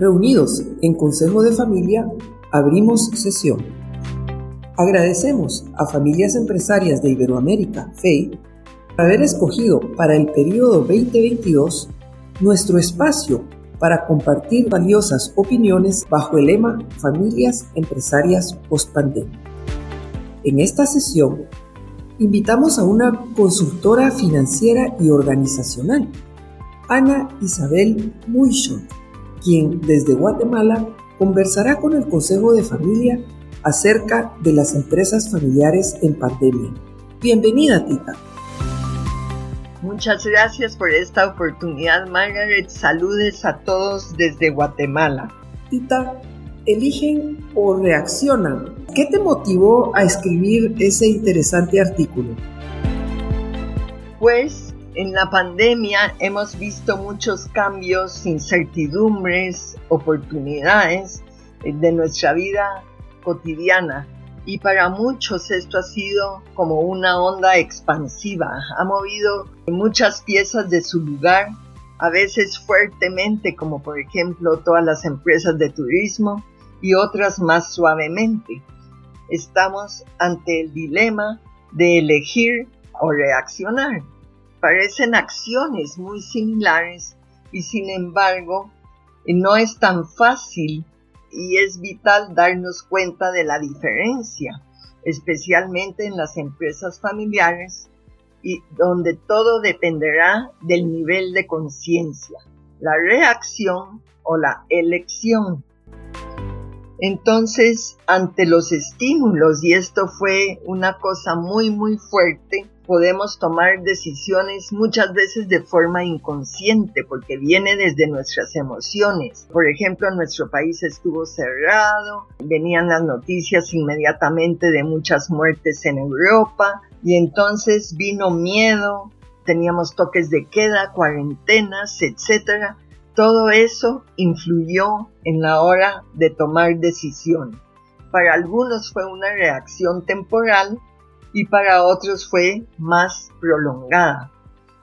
Reunidos en Consejo de Familia, abrimos sesión. Agradecemos a Familias Empresarias de Iberoamérica, FEI, haber escogido para el periodo 2022 nuestro espacio para compartir valiosas opiniones bajo el lema Familias Empresarias Post-Pandemia. En esta sesión, invitamos a una consultora financiera y organizacional, Ana Isabel Muichon, quien desde Guatemala conversará con el Consejo de Familia acerca de las empresas familiares en pandemia. Bienvenida, Tita. Muchas gracias por esta oportunidad, Margaret. Saludes a todos desde Guatemala. Tita, eligen o reaccionan. ¿Qué te motivó a escribir ese interesante artículo? Pues en la pandemia hemos visto muchos cambios, incertidumbres, oportunidades de nuestra vida cotidiana y para muchos esto ha sido como una onda expansiva, ha movido muchas piezas de su lugar, a veces fuertemente, como por ejemplo todas las empresas de turismo, y otras más suavemente. Estamos ante el dilema de elegir o reaccionar. Parecen acciones muy similares y sin embargo no es tan fácil y es vital darnos cuenta de la diferencia, especialmente en las empresas familiares y donde todo dependerá del nivel de conciencia, la reacción o la elección. Entonces, ante los estímulos, y esto fue una cosa muy, muy fuerte, podemos tomar decisiones muchas veces de forma inconsciente porque viene desde nuestras emociones. Por ejemplo, nuestro país estuvo cerrado, venían las noticias inmediatamente de muchas muertes en Europa y entonces vino miedo, teníamos toques de queda, cuarentenas, etcétera. Todo eso influyó en la hora de tomar decisión. Para algunos fue una reacción temporal y para otros fue más prolongada.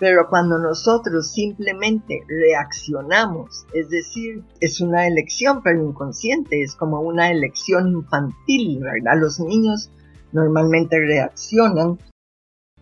Pero cuando nosotros simplemente reaccionamos, es decir, es una elección pero inconsciente, es como una elección infantil, ¿verdad? Los niños normalmente reaccionan.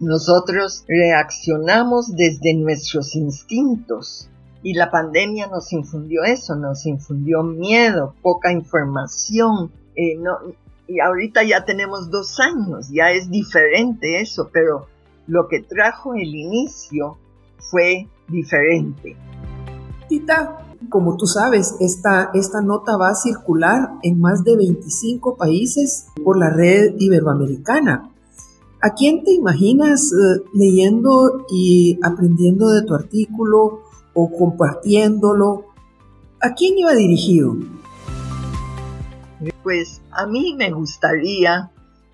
Nosotros reaccionamos desde nuestros instintos y la pandemia nos infundió eso, nos infundió miedo, poca información, eh, y ahorita ya tenemos dos años, ya es diferente eso, pero lo que trajo el inicio fue diferente. Tita, como tú sabes, esta, esta nota va a circular en más de 25 países por la red iberoamericana. ¿A quién te imaginas eh, leyendo y aprendiendo de tu artículo o compartiéndolo? ¿A quién iba dirigido? Pues a mí me gustaría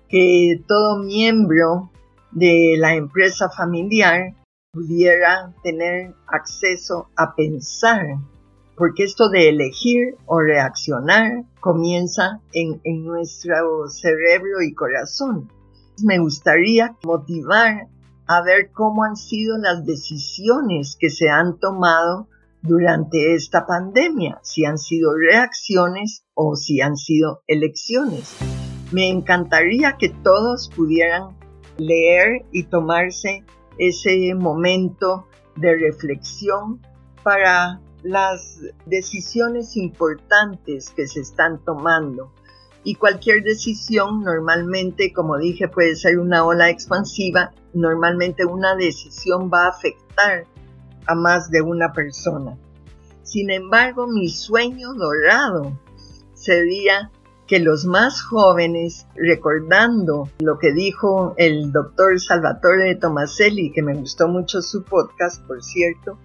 que todo miembro de la empresa familiar pudiera tener acceso a pensar, porque esto de elegir o reaccionar comienza en, en nuestro cerebro y corazón. Me gustaría motivar a ver cómo han sido las decisiones que se han tomado durante esta pandemia, si han sido reacciones o si han sido elecciones. Me encantaría que todos pudieran leer y tomarse ese momento de reflexión para las decisiones importantes que se están tomando. Y cualquier decisión normalmente, como dije, puede ser una ola expansiva, normalmente una decisión va a afectar a más de una persona. Sin embargo, mi sueño dorado sería que los más jóvenes, recordando lo que dijo el doctor Salvatore Tomaselli, que me gustó mucho su podcast, por cierto,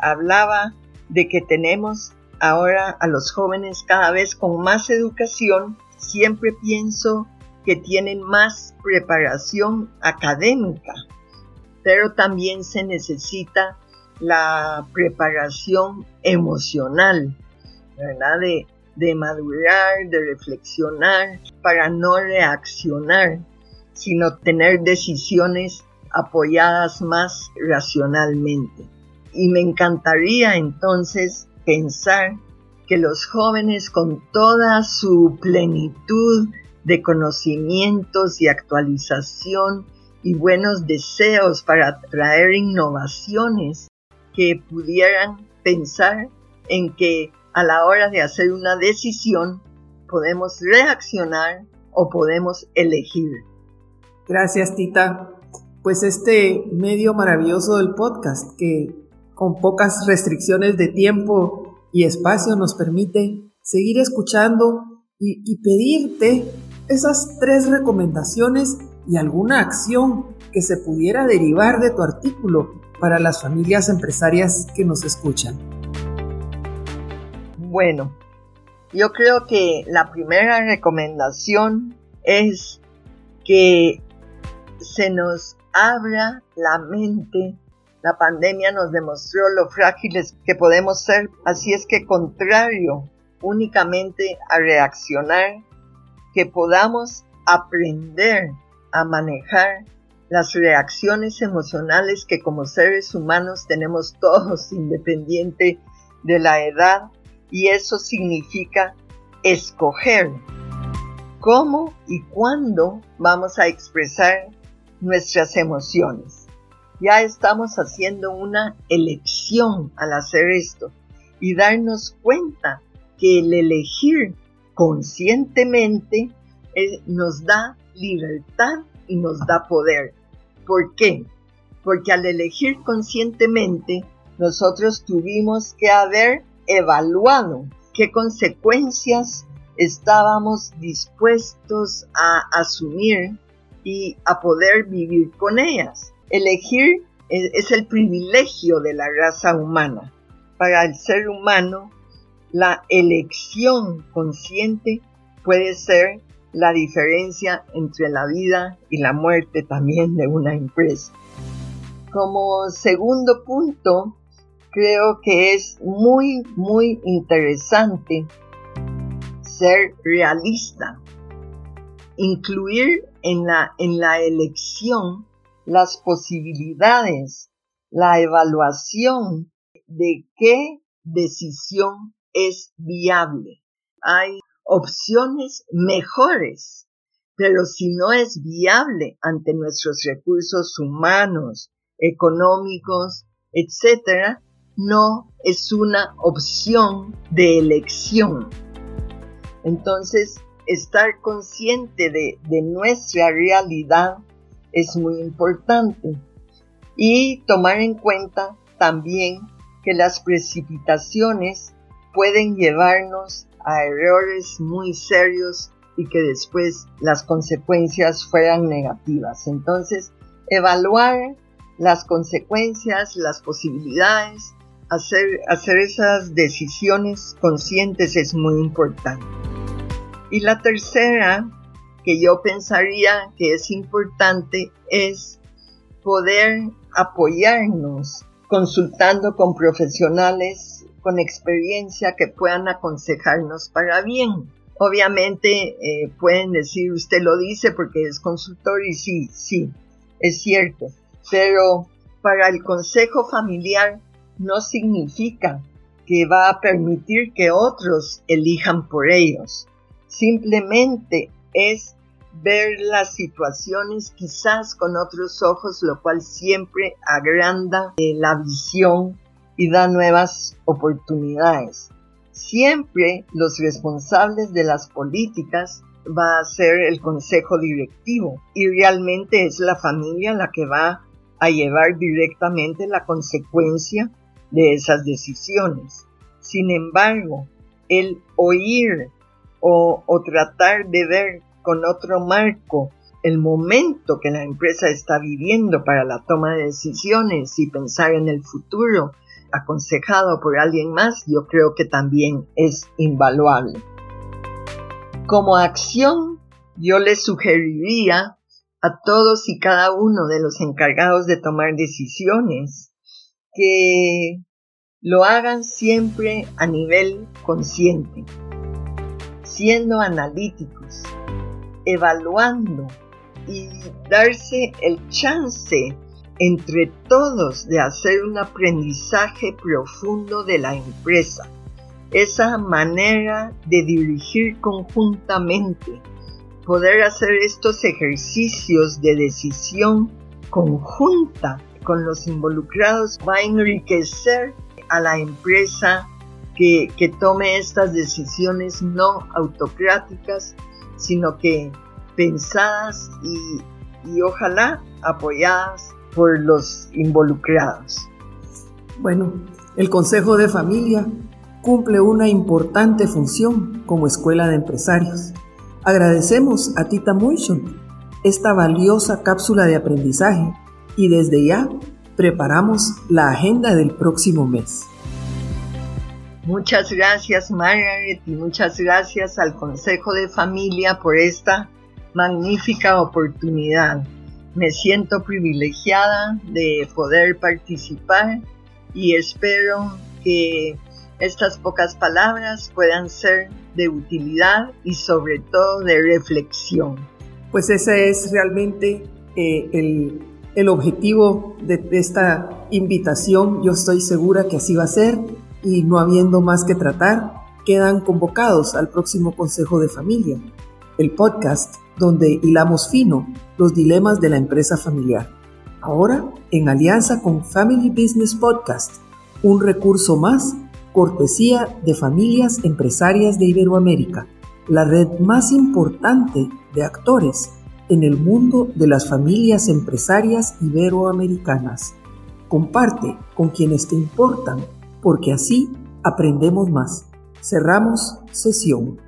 hablaba de que tenemos ahora a los jóvenes cada vez con más educación, siempre pienso que tienen más preparación académica, pero también se necesita la preparación emocional, ¿verdad? De, de madurar, de reflexionar, para no reaccionar, sino tener decisiones apoyadas más racionalmente. Y me encantaría entonces pensar que los jóvenes con toda su plenitud de conocimientos y actualización y buenos deseos para traer innovaciones que pudieran pensar en que a la hora de hacer una decisión podemos reaccionar o podemos elegir. Gracias, Tita. Pues este medio maravilloso del podcast que con pocas restricciones de tiempo y espacio nos permite seguir escuchando y, pedirte esas tres recomendaciones y alguna acción que se pudiera derivar de tu artículo para las familias empresarias que nos escuchan. Bueno, yo creo que la primera recomendación es que se nos abra la mente. La pandemia nos demostró lo frágiles que podemos ser, así es que contrario únicamente a reaccionar, que podamos aprender a manejar las reacciones emocionales que como seres humanos tenemos todos independiente de la edad y eso significa escoger cómo y cuándo vamos a expresar nuestras emociones. Ya estamos haciendo una elección al hacer esto y darnos cuenta que el elegir conscientemente eh, nos da libertad y nos da poder. ¿Por qué? Porque al elegir conscientemente nosotros tuvimos que haber evaluado qué consecuencias estábamos dispuestos a asumir y a poder vivir con ellas. Elegir es, el privilegio de la raza humana. Para el ser humano, la elección consciente puede ser la diferencia entre la vida y la muerte también de una empresa. Como segundo punto, creo que es muy, muy interesante ser realista, incluir en la, en la elección las posibilidades, la evaluación de qué decisión es viable. Hay opciones mejores, pero si no es viable ante nuestros recursos humanos, económicos, etcétera, no es una opción de elección. Entonces, estar consciente de, nuestra realidad es muy importante y tomar en cuenta también que las precipitaciones pueden llevarnos a errores muy serios y que después las consecuencias fueran negativas. Entonces, evaluar las consecuencias, las posibilidades hacer, hacer esas decisiones conscientes es muy importante. Y la tercera que yo pensaría que es importante es poder apoyarnos consultando con profesionales con experiencia que puedan aconsejarnos para bien. Obviamente eh, pueden decir, usted lo dice porque es consultor y sí, sí, es cierto, pero para el consejo familiar no significa que va a permitir que otros elijan por ellos. Simplemente es ver las situaciones quizás con otros ojos, lo cual siempre agranda eh, la visión y da nuevas oportunidades. Siempre los responsables de las políticas va a ser el consejo directivo y realmente es la familia la que va a llevar directamente la consecuencia de esas decisiones. Sin embargo, el oír o, tratar de ver con otro marco el momento que la empresa está viviendo para la toma de decisiones y pensar en el futuro aconsejado por alguien más, yo creo que también es invaluable. Como acción, yo le sugeriría a todos y cada uno de los encargados de tomar decisiones que lo hagan siempre a nivel consciente, siendo analíticos, evaluando y darse el chance entre todos de hacer un aprendizaje profundo de la empresa, esa manera de dirigir conjuntamente, poder hacer estos ejercicios de decisión conjunta con los involucrados va a enriquecer a la empresa que, tome estas decisiones no autocráticas, sino que pensadas y, y ojalá apoyadas por los involucrados. Bueno, el Consejo de Familia cumple una importante función como escuela de empresarios. Agradecemos a Tita Motion esta valiosa cápsula de aprendizaje y desde ya preparamos la agenda del próximo mes. Muchas gracias Margaret y muchas gracias al Consejo de Familia por esta magnífica oportunidad. Me siento privilegiada de poder participar y espero que estas pocas palabras puedan ser de utilidad y sobre todo de reflexión. Pues ese es realmente eh, el, el, objetivo de, de esta invitación. Yo estoy segura que así va a ser y no habiendo más que tratar, quedan convocados al próximo Consejo de Familia, el podcast donde hilamos fino los dilemas de la empresa familiar. Ahora, en alianza con Family Business Podcast, un recurso más, cortesía de familias empresarias de Iberoamérica, la red más importante de actores en el mundo de las familias empresarias iberoamericanas. Comparte con quienes te importan, porque así aprendemos más. Cerramos sesión.